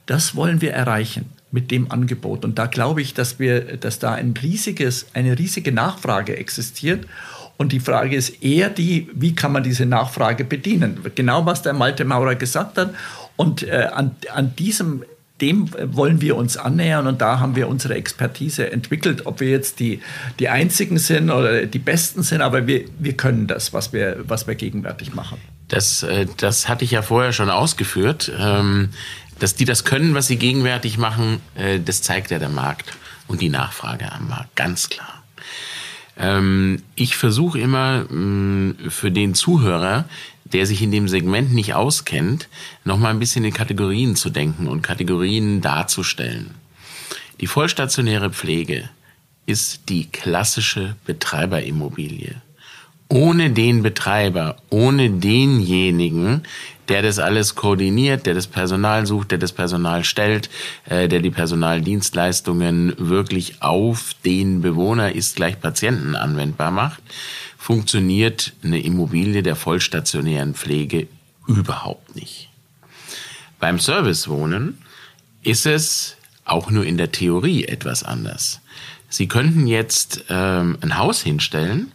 Das wollen wir erreichen mit dem Angebot. Und da glaube ich, dass wir, dass da ein riesiges, eine riesige Nachfrage existiert. Und die Frage ist eher die, wie kann man diese Nachfrage bedienen? Genau was der Malte Maurer gesagt hat. Und äh, an, an diesem dem wollen wir uns annähern und da haben wir unsere Expertise entwickelt. Ob wir jetzt die, die Einzigen sind oder die Besten sind, aber wir, wir können das, was wir, was wir gegenwärtig machen. Das, äh, das hatte ich ja vorher schon ausgeführt. Ähm, dass die das können, was sie gegenwärtig machen, äh, das zeigt ja der Markt und die Nachfrage am Markt, ganz klar. Ähm, ich versuche immer mh, für den Zuhörer, der sich in dem Segment nicht auskennt, noch mal ein bisschen in Kategorien zu denken und Kategorien darzustellen. Die vollstationäre Pflege ist die klassische Betreiberimmobilie. Ohne den Betreiber, ohne denjenigen, der das alles koordiniert, der das Personal sucht, der das Personal stellt, äh, der die Personaldienstleistungen wirklich auf den Bewohner ist gleich Patienten anwendbar macht, funktioniert eine Immobilie der vollstationären Pflege überhaupt nicht. Beim Servicewohnen ist es auch nur in der Theorie etwas anders. Sie könnten jetzt ähm, ein Haus hinstellen,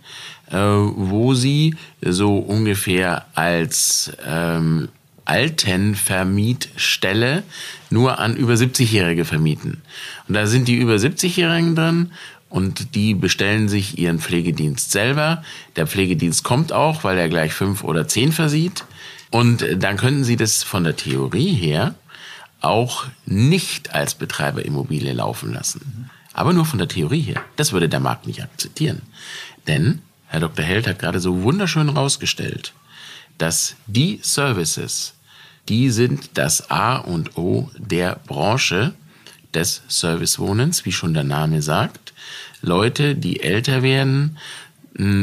wo sie so ungefähr als ähm, Altenvermietstelle nur an über 70-Jährige vermieten. Und da sind die über 70-Jährigen drin und die bestellen sich ihren Pflegedienst selber. Der Pflegedienst kommt auch, weil er gleich fünf oder zehn versieht. Und dann könnten Sie das von der Theorie her auch nicht als Betreiberimmobilie laufen lassen. Aber nur von der Theorie her. Das würde der Markt nicht akzeptieren. Denn Herr Dr. Held hat gerade so wunderschön rausgestellt, dass die Services, die sind das A und O der Branche des Servicewohnens, wie schon der Name sagt. Leute, die älter werden,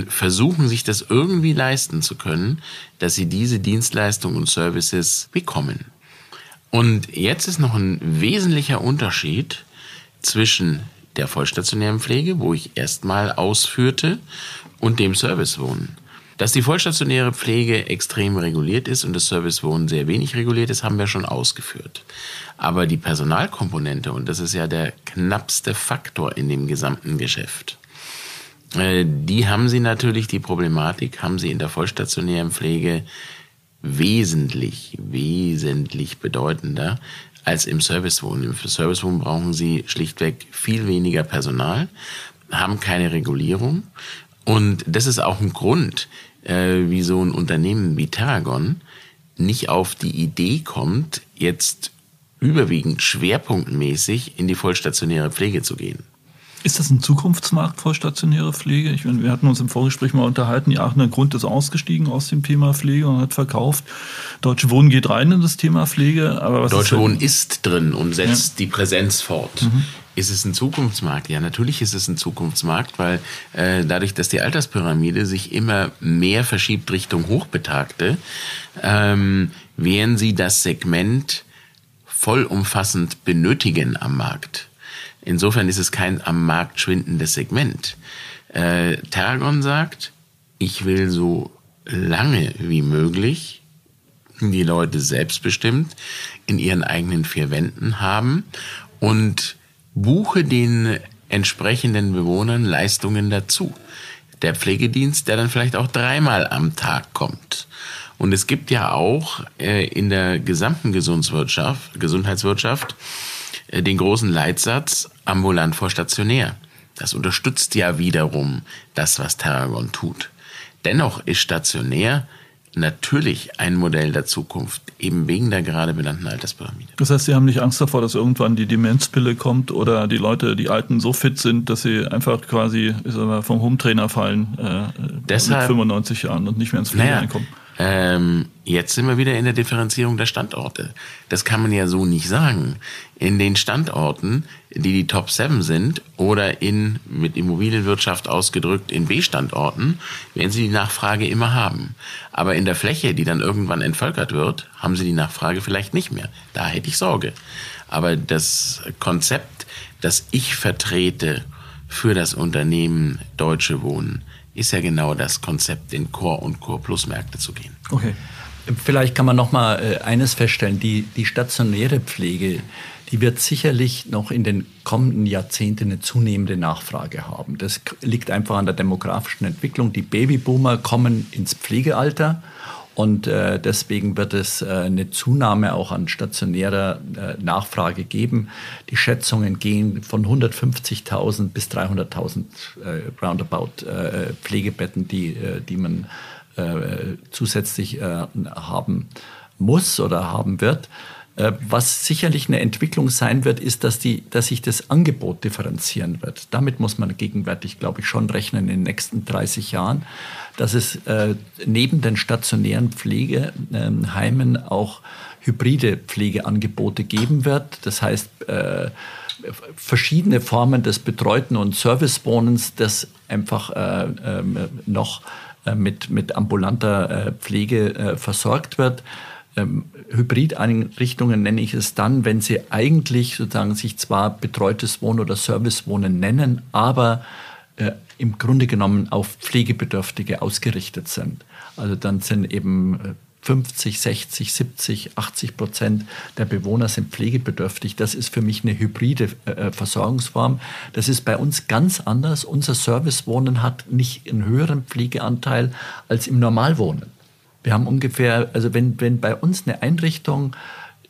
versuchen sich das irgendwie leisten zu können, dass sie diese Dienstleistungen und Services bekommen. Und jetzt ist noch ein wesentlicher Unterschied zwischen der vollstationären Pflege, wo ich erstmal ausführte, und dem Servicewohnen. Dass die vollstationäre Pflege extrem reguliert ist und das Servicewohnen sehr wenig reguliert ist, haben wir schon ausgeführt. Aber die Personalkomponente, und das ist ja der knappste Faktor in dem gesamten Geschäft, äh, die haben sie natürlich, die Problematik haben sie in der vollstationären Pflege wesentlich, wesentlich bedeutender als im Servicewohnen. Im Servicewohnen brauchen sie schlichtweg viel weniger Personal, haben keine Regulierung und das ist auch ein Grund, äh, wie so ein Unternehmen wie Terragon nicht auf die Idee kommt, jetzt überwiegend schwerpunktmäßig in die vollstationäre Pflege zu gehen. Ist das ein Zukunftsmarkt, vollstationäre Pflege? Ich meine, wir hatten uns im Vorgespräch mal unterhalten, die Aachener Grund ist ausgestiegen aus dem Thema Pflege und hat verkauft. Deutsche Wohnen geht rein in das Thema Pflege. Aber was Deutsche ist Wohnen ist drin und setzt ja. die Präsenz fort. Mhm. Ist es ein Zukunftsmarkt? Ja, natürlich ist es ein Zukunftsmarkt, weil äh, dadurch, dass die Alterspyramide sich immer mehr verschiebt Richtung Hochbetagte, ähm, werden sie das Segment vollumfassend benötigen am Markt. Insofern ist es kein am Markt schwindendes Segment. Äh, Tergon sagt, ich will so lange wie möglich die Leute selbstbestimmt in ihren eigenen vier Wänden haben und buche den entsprechenden Bewohnern Leistungen dazu. Der Pflegedienst, der dann vielleicht auch dreimal am Tag kommt. Und es gibt ja auch äh, in der gesamten Gesundheitswirtschaft, Gesundheitswirtschaft äh, den großen Leitsatz ambulant vor stationär. Das unterstützt ja wiederum das, was Terragon tut. Dennoch ist stationär natürlich ein Modell der Zukunft, eben wegen der gerade benannten Alterspyramide. Das heißt, Sie haben nicht Angst davor, dass irgendwann die Demenzpille kommt oder die Leute, die Alten, so fit sind, dass sie einfach quasi vom Hometrainer fallen äh, Deshalb, mit 95 Jahren und nicht mehr ins Pflegeheim naja, kommen? Ähm, jetzt sind wir wieder in der Differenzierung der Standorte. Das kann man ja so nicht sagen. In den Standorten, die die Top 7 sind oder in, mit Immobilienwirtschaft ausgedrückt, in B-Standorten, werden sie die Nachfrage immer haben. Aber in der Fläche, die dann irgendwann entvölkert wird, haben sie die Nachfrage vielleicht nicht mehr. Da hätte ich Sorge. Aber das Konzept, das ich vertrete für das Unternehmen Deutsche Wohnen, ist ja genau das Konzept, in Core und Core Plus Märkte zu gehen. Okay. Vielleicht kann man noch mal äh, eines feststellen: die, die stationäre Pflege, die wird sicherlich noch in den kommenden Jahrzehnten eine zunehmende Nachfrage haben. Das liegt einfach an der demografischen Entwicklung. Die Babyboomer kommen ins Pflegealter und äh, deswegen wird es äh, eine Zunahme auch an stationärer äh, Nachfrage geben. Die Schätzungen gehen von 150.000 bis 300.000 äh, roundabout äh, Pflegebetten, die, äh, die man äh, zusätzlich äh, haben muss oder haben wird. Äh, was sicherlich eine Entwicklung sein wird, ist, dass, die, dass sich das Angebot differenzieren wird. Damit muss man gegenwärtig, glaube ich, schon rechnen in den nächsten 30 Jahren, dass es äh, neben den stationären Pflegeheimen auch hybride Pflegeangebote geben wird. Das heißt, äh, verschiedene Formen des betreuten und Servicewohnens, das einfach äh, ähm, noch äh, mit, mit ambulanter äh, Pflege versorgt wird ähm, Hybrideinrichtungen nenne ich es dann, wenn sie eigentlich sozusagen sich zwar betreutes Wohnen oder Servicewohnen nennen, aber äh, im Grunde genommen auf Pflegebedürftige ausgerichtet sind. Also dann sind eben 50, 60, 70, 80 Prozent der Bewohner sind pflegebedürftig. Das ist für mich eine hybride äh, Versorgungsform. Das ist bei uns ganz anders. Unser Servicewohnen hat nicht einen höheren Pflegeanteil als im Normalwohnen. Wir haben ungefähr, also wenn, wenn bei uns eine Einrichtung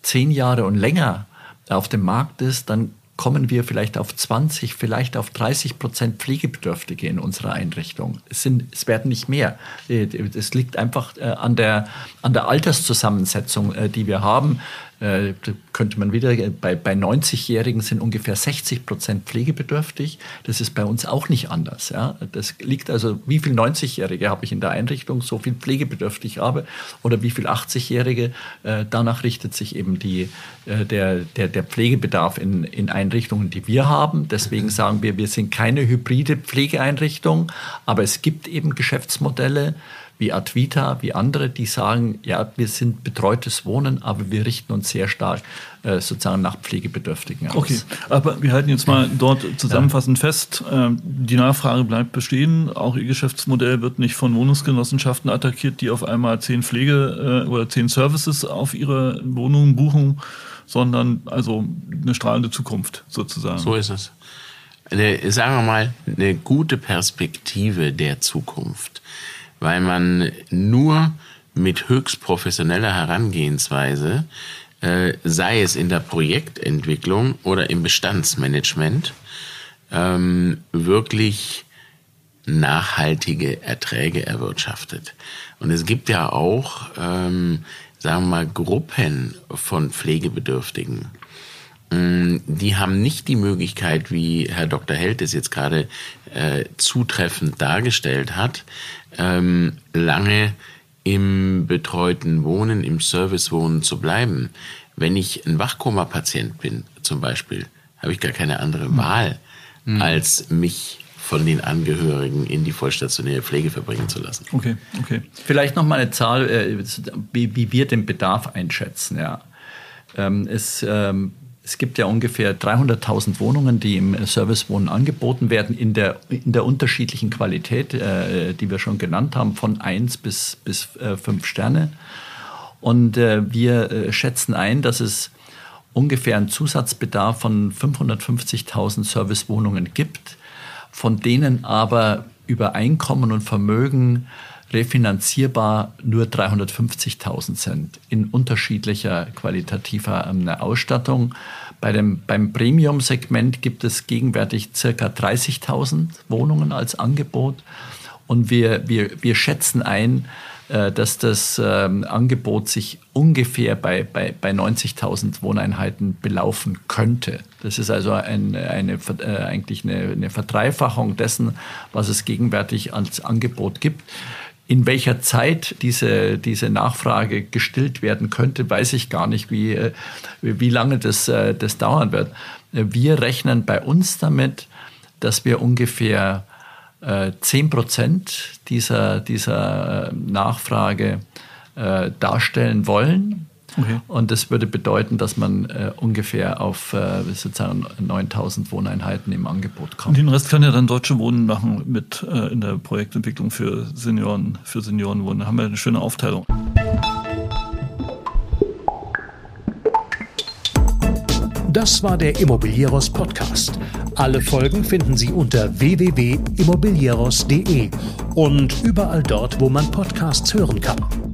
zehn Jahre und länger auf dem Markt ist, dann kommen wir vielleicht auf 20, vielleicht auf 30 Prozent Pflegebedürftige in unserer Einrichtung. Es, sind, es werden nicht mehr. Es liegt einfach äh, an der, an der Alterszusammensetzung, äh, die wir haben. Äh, könnte man wieder, bei, bei 90-Jährigen sind ungefähr 60 Prozent pflegebedürftig. Das ist bei uns auch nicht anders. Ja? Das liegt also, wie viele 90-Jährige habe ich in der Einrichtung, so viel pflegebedürftig habe, oder wie viele 80-Jährige. Äh, danach richtet sich eben die, äh, der, der, der Pflegebedarf in, in Einrichtungen, die wir haben. Deswegen sagen wir, wir sind keine hybride Pflegeeinrichtung, aber es gibt eben Geschäftsmodelle, wie Advita, wie andere, die sagen, ja, wir sind betreutes Wohnen, aber wir richten uns sehr stark äh, sozusagen nach Pflegebedürftigen aus. Okay, aber wir halten jetzt mal dort zusammenfassend ja. fest, äh, die Nachfrage bleibt bestehen. Auch Ihr Geschäftsmodell wird nicht von Wohnungsgenossenschaften attackiert, die auf einmal zehn Pflege- äh, oder zehn Services auf ihre Wohnungen buchen, sondern also eine strahlende Zukunft sozusagen. So ist es. Eine, sagen wir mal, eine gute Perspektive der Zukunft weil man nur mit höchst professioneller Herangehensweise, äh, sei es in der Projektentwicklung oder im Bestandsmanagement, ähm, wirklich nachhaltige Erträge erwirtschaftet. Und es gibt ja auch, ähm, sagen wir mal, Gruppen von Pflegebedürftigen. Mm, die haben nicht die Möglichkeit, wie Herr Dr. Held es jetzt gerade äh, zutreffend dargestellt hat, ähm, lange im betreuten Wohnen, im Servicewohnen zu bleiben. Wenn ich ein Wachkoma-Patient bin, zum Beispiel, habe ich gar keine andere hm. Wahl, hm. als mich von den Angehörigen in die vollstationäre Pflege verbringen zu lassen. Okay, okay. Vielleicht noch mal eine Zahl, äh, wie wir den Bedarf einschätzen. Ja. Ähm, es, ähm, es gibt ja ungefähr 300.000 Wohnungen, die im Servicewohnen angeboten werden, in der, in der unterschiedlichen Qualität, äh, die wir schon genannt haben, von 1 bis, bis äh, 5 Sterne. Und äh, wir äh, schätzen ein, dass es ungefähr einen Zusatzbedarf von 550.000 Servicewohnungen gibt, von denen aber über Einkommen und Vermögen refinanzierbar nur 350.000 sind in unterschiedlicher qualitativer ähm, Ausstattung. Bei dem, beim Premium-Segment gibt es gegenwärtig circa 30.000 Wohnungen als Angebot. Und wir, wir, wir schätzen ein, äh, dass das ähm, Angebot sich ungefähr bei, bei, bei 90.000 Wohneinheiten belaufen könnte. Das ist also ein, eine, äh, eigentlich eine, eine Verdreifachung dessen, was es gegenwärtig als Angebot gibt. In welcher Zeit diese, diese Nachfrage gestillt werden könnte, weiß ich gar nicht, wie, äh, wie lange das, das dauern wird. Wir rechnen bei uns damit, dass wir ungefähr 10 Prozent dieser, dieser äh, Nachfrage äh, darstellen wollen. Okay. Und das würde bedeuten, dass man äh, ungefähr auf äh, sozusagen 9000 Wohneinheiten im Angebot kommt. Und den Rest kann ja dann Deutsche Wohnen machen mit äh, in der Projektentwicklung für Senioren, für Seniorenwohnen. Da haben wir eine schöne Aufteilung. Das war der Immobilieros Podcast. Alle Folgen finden Sie unter www.immobilieros.de und überall dort, wo man Podcasts hören kann.